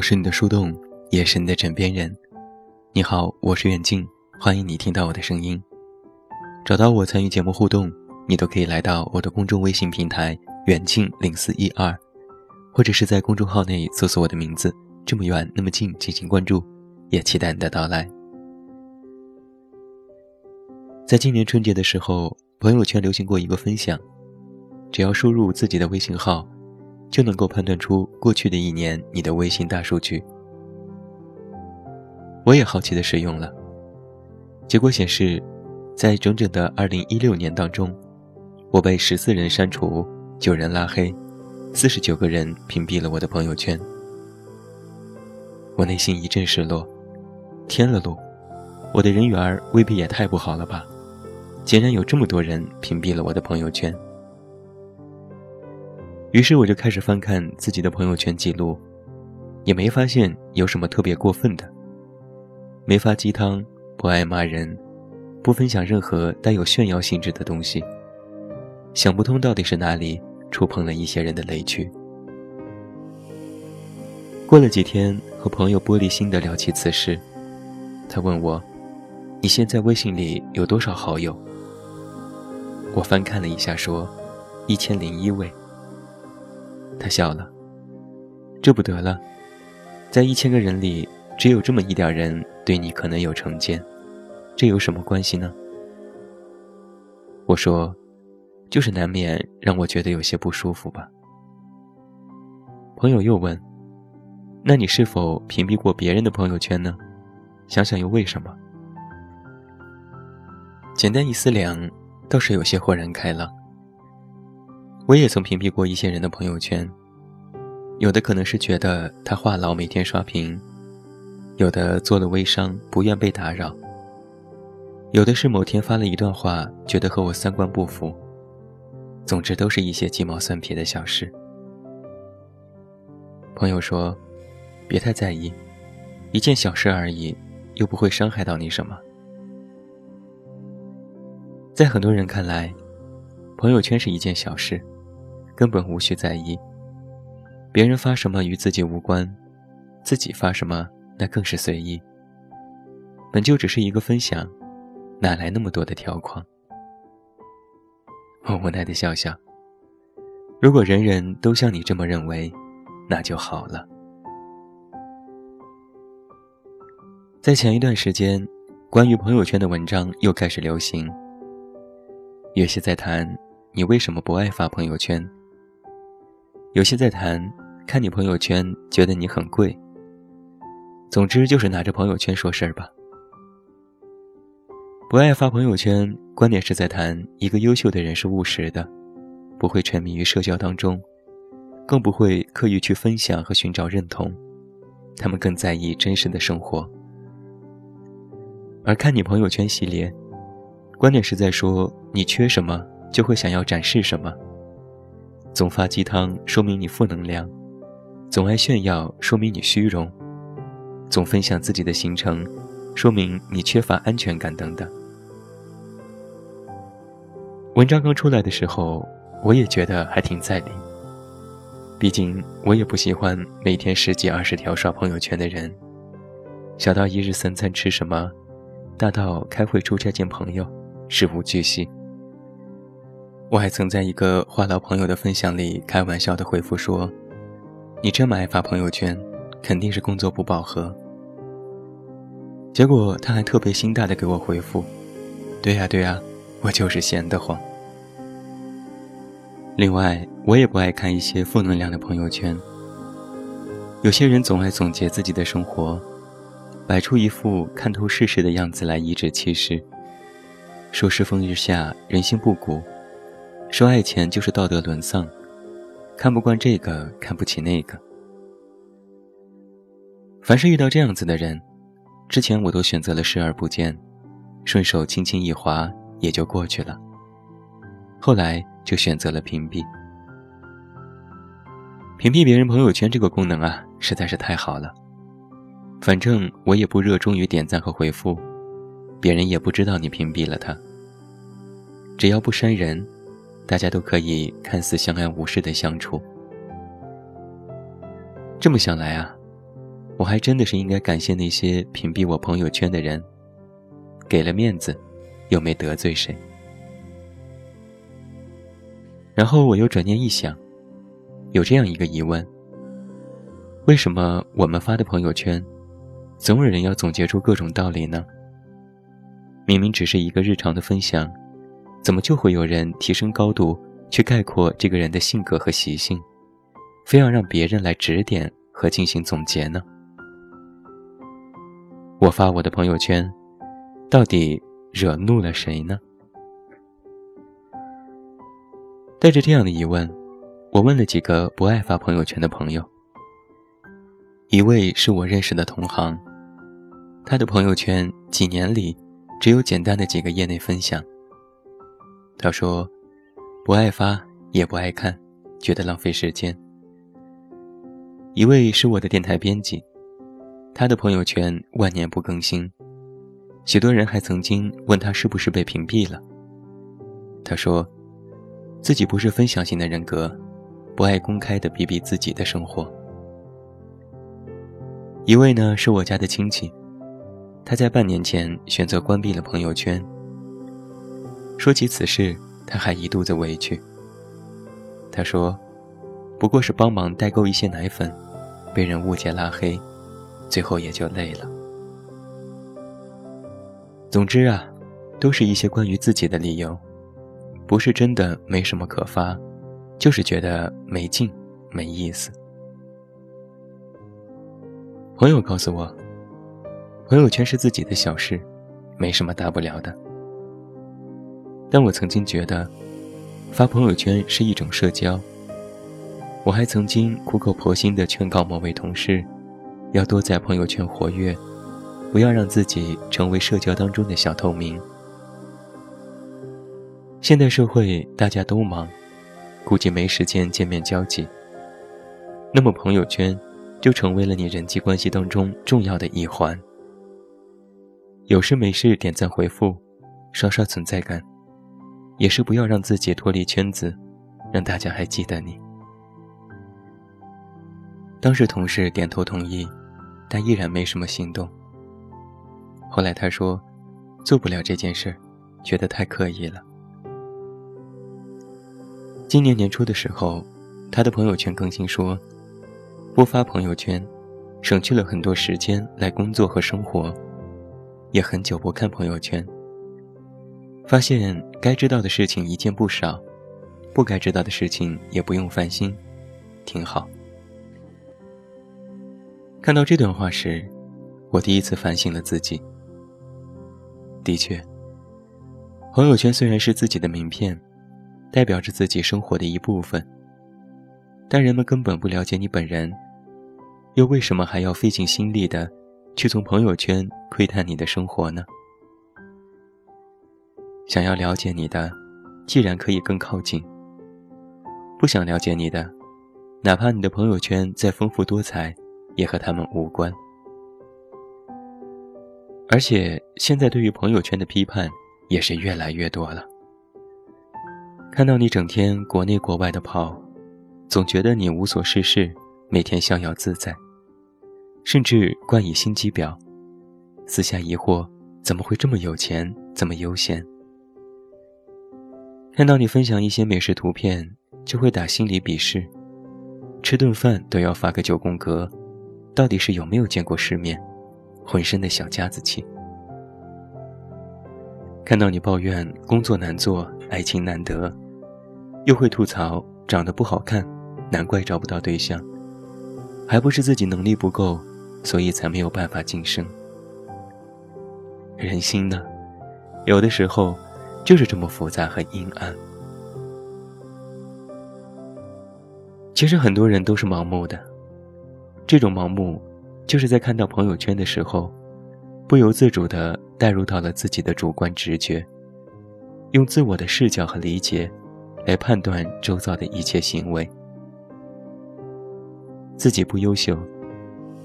我是你的树洞，也是你的枕边人。你好，我是远近，欢迎你听到我的声音。找到我参与节目互动，你都可以来到我的公众微信平台远近零四一二，或者是在公众号内搜索我的名字，这么远那么近进行关注，也期待你的到来。在今年春节的时候，朋友圈流行过一个分享，只要输入自己的微信号。就能够判断出过去的一年你的微信大数据。我也好奇的使用了，结果显示，在整整的2016年当中，我被十四人删除，九人拉黑，四十九个人屏蔽了我的朋友圈。我内心一阵失落，天了噜，我的人缘未必也太不好了吧？竟然有这么多人屏蔽了我的朋友圈。于是我就开始翻看自己的朋友圈记录，也没发现有什么特别过分的。没发鸡汤，不爱骂人，不分享任何带有炫耀性质的东西。想不通到底是哪里触碰了一些人的雷区。过了几天，和朋友玻璃心的聊起此事，他问我：“你现在微信里有多少好友？”我翻看了一下，说：“一千零一位。”他笑了，这不得了，在一千个人里，只有这么一点人对你可能有成见，这有什么关系呢？我说，就是难免让我觉得有些不舒服吧。朋友又问，那你是否屏蔽过别人的朋友圈呢？想想又为什么？简单一思量，倒是有些豁然开朗。我也曾屏蔽过一些人的朋友圈，有的可能是觉得他话痨，每天刷屏；有的做了微商，不愿被打扰；有的是某天发了一段话，觉得和我三观不符。总之，都是一些鸡毛蒜皮的小事。朋友说：“别太在意，一件小事而已，又不会伤害到你什么。”在很多人看来，朋友圈是一件小事。根本无需在意，别人发什么与自己无关，自己发什么那更是随意。本就只是一个分享，哪来那么多的条框？我无奈的笑笑。如果人人都像你这么认为，那就好了。在前一段时间，关于朋友圈的文章又开始流行，有些在谈你为什么不爱发朋友圈。有些在谈，看你朋友圈觉得你很贵。总之就是拿着朋友圈说事儿吧。不爱发朋友圈，观点是在谈一个优秀的人是务实的，不会沉迷于社交当中，更不会刻意去分享和寻找认同，他们更在意真实的生活。而看你朋友圈系列，观点是在说你缺什么就会想要展示什么。总发鸡汤，说明你负能量；总爱炫耀，说明你虚荣；总分享自己的行程，说明你缺乏安全感等等。文章刚出来的时候，我也觉得还挺在理。毕竟我也不喜欢每天十几二十条刷朋友圈的人，小到一日三餐吃什么，大到开会出差见朋友，事无巨细。我还曾在一个话痨朋友的分享里开玩笑的回复说：“你这么爱发朋友圈，肯定是工作不饱和。”结果他还特别心大的给我回复：“对呀对呀，我就是闲得慌。”另外，我也不爱看一些负能量的朋友圈。有些人总爱总结自己的生活，摆出一副看透世事的样子来颐指气使，说世风日下，人心不古。说爱钱就是道德沦丧，看不惯这个，看不起那个。凡是遇到这样子的人，之前我都选择了视而不见，顺手轻轻一划也就过去了。后来就选择了屏蔽。屏蔽别人朋友圈这个功能啊，实在是太好了。反正我也不热衷于点赞和回复，别人也不知道你屏蔽了他。只要不删人。大家都可以看似相安无事的相处。这么想来啊，我还真的是应该感谢那些屏蔽我朋友圈的人，给了面子，又没得罪谁。然后我又转念一想，有这样一个疑问：为什么我们发的朋友圈，总有人要总结出各种道理呢？明明只是一个日常的分享，怎么就会有人提升高度去概括这个人的性格和习性，非要让别人来指点和进行总结呢？我发我的朋友圈，到底惹怒了谁呢？带着这样的疑问，我问了几个不爱发朋友圈的朋友。一位是我认识的同行，他的朋友圈几年里只有简单的几个业内分享。他说，不爱发也不爱看，觉得浪费时间。一位是我的电台编辑。他的朋友圈万年不更新，许多人还曾经问他是不是被屏蔽了。他说，自己不是分享型的人格，不爱公开的比比自己的生活。一位呢是我家的亲戚，他在半年前选择关闭了朋友圈。说起此事，他还一肚子委屈。他说，不过是帮忙代购一些奶粉，被人误解拉黑。最后也就累了。总之啊，都是一些关于自己的理由，不是真的没什么可发，就是觉得没劲、没意思。朋友告诉我，朋友圈是自己的小事，没什么大不了的。但我曾经觉得，发朋友圈是一种社交。我还曾经苦口婆心地劝告某位同事。要多在朋友圈活跃，不要让自己成为社交当中的小透明。现代社会大家都忙，估计没时间见面交际。那么朋友圈就成为了你人际关系当中重要的一环。有事没事点赞回复，刷刷存在感，也是不要让自己脱离圈子，让大家还记得你。当时同事点头同意。但依然没什么行动。后来他说，做不了这件事，觉得太刻意了。今年年初的时候，他的朋友圈更新说，不发朋友圈，省去了很多时间来工作和生活，也很久不看朋友圈。发现该知道的事情一件不少，不该知道的事情也不用烦心，挺好。看到这段话时，我第一次反省了自己。的确，朋友圈虽然是自己的名片，代表着自己生活的一部分，但人们根本不了解你本人，又为什么还要费尽心力的去从朋友圈窥探你的生活呢？想要了解你的，既然可以更靠近；不想了解你的，哪怕你的朋友圈再丰富多彩。也和他们无关，而且现在对于朋友圈的批判也是越来越多了。看到你整天国内国外的跑，总觉得你无所事事，每天逍遥自在，甚至冠以心机婊，私下疑惑怎么会这么有钱，这么悠闲。看到你分享一些美食图片，就会打心理鄙视，吃顿饭都要发个九宫格。到底是有没有见过世面，浑身的小家子气。看到你抱怨工作难做，爱情难得，又会吐槽长得不好看，难怪找不到对象，还不是自己能力不够，所以才没有办法晋升。人心呢，有的时候就是这么复杂和阴暗。其实很多人都是盲目的。这种盲目，就是在看到朋友圈的时候，不由自主地带入到了自己的主观直觉，用自我的视角和理解，来判断周遭的一切行为。自己不优秀，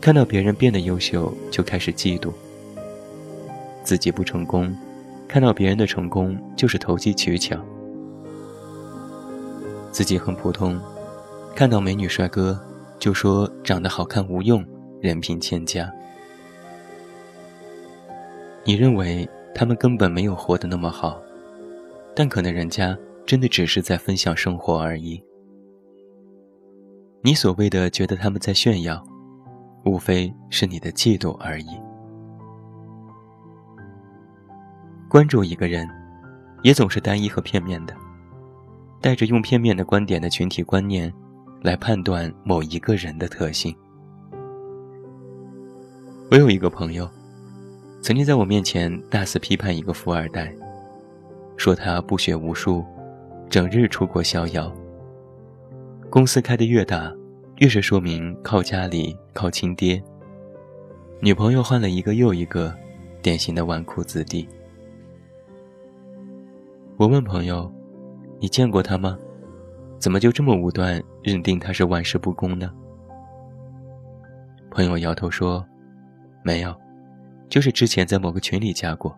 看到别人变得优秀就开始嫉妒；自己不成功，看到别人的成功就是投机取巧；自己很普通，看到美女帅哥。就说长得好看无用，人品欠佳。你认为他们根本没有活得那么好，但可能人家真的只是在分享生活而已。你所谓的觉得他们在炫耀，无非是你的嫉妒而已。关注一个人，也总是单一和片面的，带着用片面的观点的群体观念，来判断某一个人的特性。我有一个朋友，曾经在我面前大肆批判一个富二代，说他不学无术，整日出国逍遥。公司开得越大，越是说明靠家里、靠亲爹。女朋友换了一个又一个，典型的纨绔子弟。我问朋友：“你见过他吗？怎么就这么武断，认定他是玩世不恭呢？”朋友摇头说：“没有，就是之前在某个群里加过，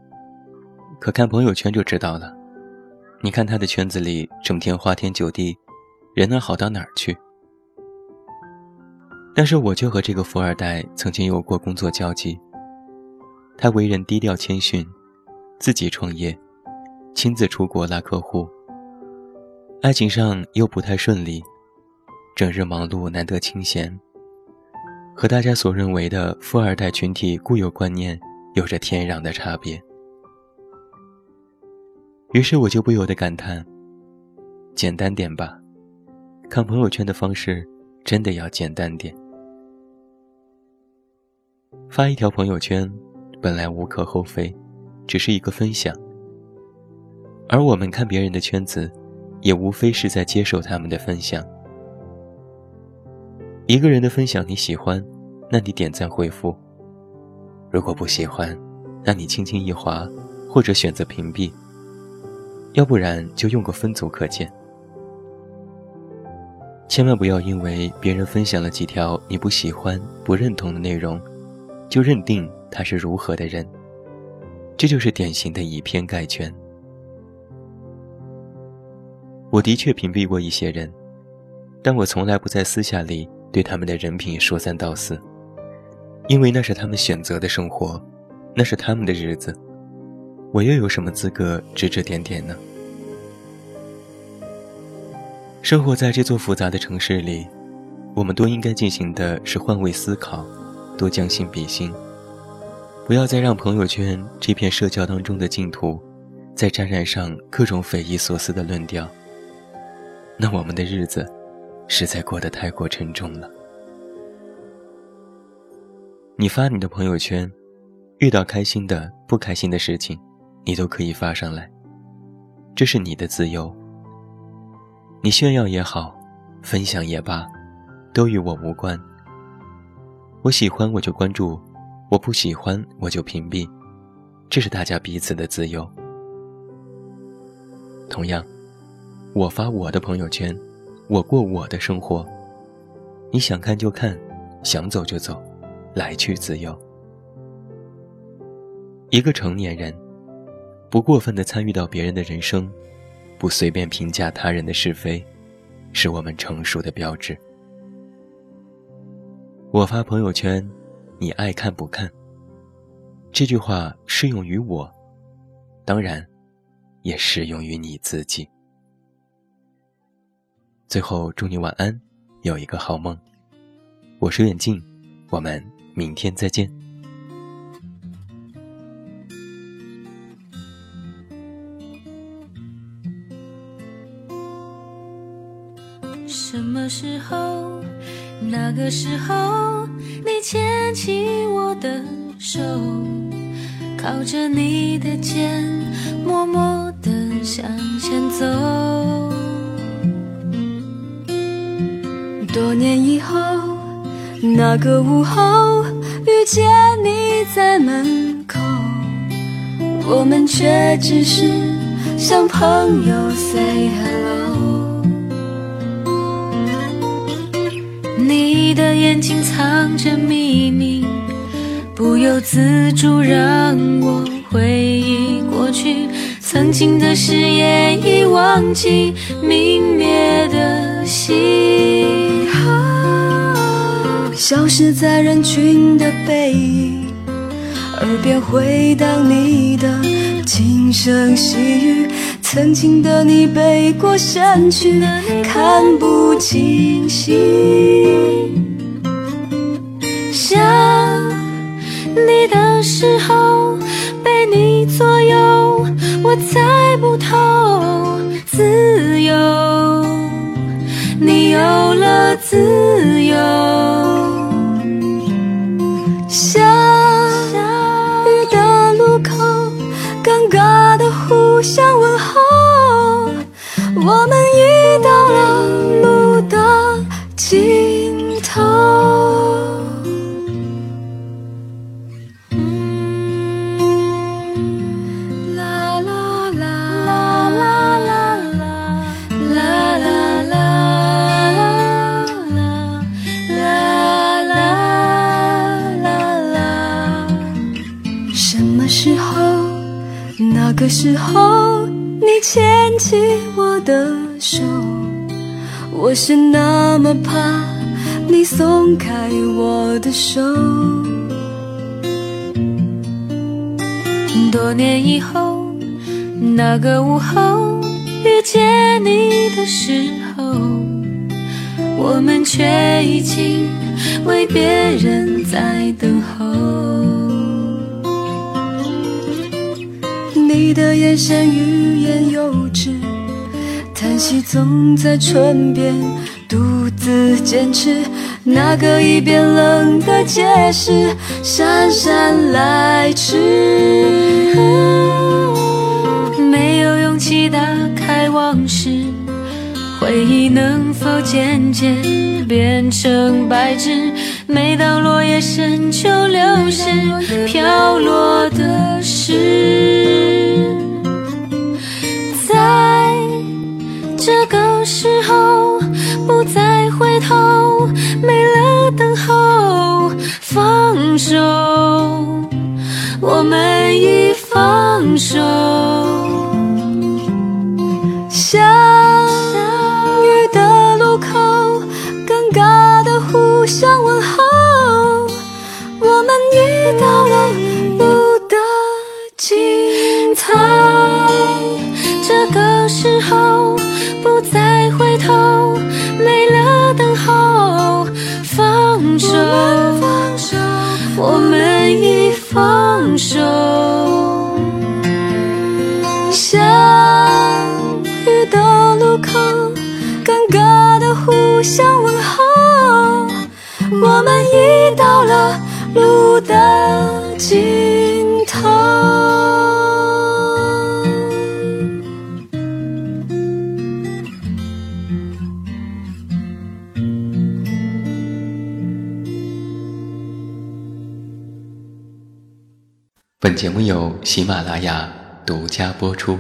可看朋友圈就知道了。你看他的圈子里，整天花天酒地。”人能好到哪儿去？但是我就和这个富二代曾经有过工作交集。他为人低调谦逊，自己创业，亲自出国拉客户。爱情上又不太顺利，整日忙碌，难得清闲，和大家所认为的富二代群体固有观念有着天壤的差别。于是我就不由得感叹：简单点吧。看朋友圈的方式，真的要简单点。发一条朋友圈，本来无可厚非，只是一个分享。而我们看别人的圈子，也无非是在接受他们的分享。一个人的分享你喜欢，那你点赞回复；如果不喜欢，那你轻轻一划，或者选择屏蔽。要不然就用个分组可见。千万不要因为别人分享了几条你不喜欢、不认同的内容，就认定他是如何的人。这就是典型的以偏概全。我的确屏蔽过一些人，但我从来不在私下里对他们的人品说三道四，因为那是他们选择的生活，那是他们的日子，我又有什么资格指指点点呢？生活在这座复杂的城市里，我们都应该进行的是换位思考，多将心比心，不要再让朋友圈这片社交当中的净土，再沾染上各种匪夷所思的论调。那我们的日子，实在过得太过沉重了。你发你的朋友圈，遇到开心的、不开心的事情，你都可以发上来，这是你的自由。你炫耀也好，分享也罢，都与我无关。我喜欢我就关注，我不喜欢我就屏蔽，这是大家彼此的自由。同样，我发我的朋友圈，我过我的生活，你想看就看，想走就走，来去自由。一个成年人，不过分的参与到别人的人生。不随便评价他人的是非，是我们成熟的标志。我发朋友圈，你爱看不看？这句话适用于我，当然，也适用于你自己。最后，祝你晚安，有一个好梦。我是远近，我们明天再见。什么时候？那个时候，你牵起我的手，靠着你的肩，默默的向前走。多年以后，那个午后，遇见你在门口，我们却只是像朋友 say hello。你的眼睛藏着秘密，不由自主让我回忆过去，曾经的誓言已忘记，明灭的心。消失在人群的背影，耳边回荡你的轻声细语。曾经的你背过身去，看不清晰。想你的时候，被你左右，我猜不透自由。你有了自由，时候？那个时候。你牵起我的手，我是那么怕你松开我的手。多年以后，那个午后遇见你的时候，我们却已经为别人在等候。你的眼神欲言又止，叹息总在唇边，独自坚持那个已变冷的解释，姗姗来迟。没有勇气打开往事，回忆能否渐渐变成白纸？每当落叶深秋流逝，飘落的是。时候不再已放手。相遇的路口，尴尬的互相问候，我们已到了路的尽头。节目由喜马拉雅独家播出。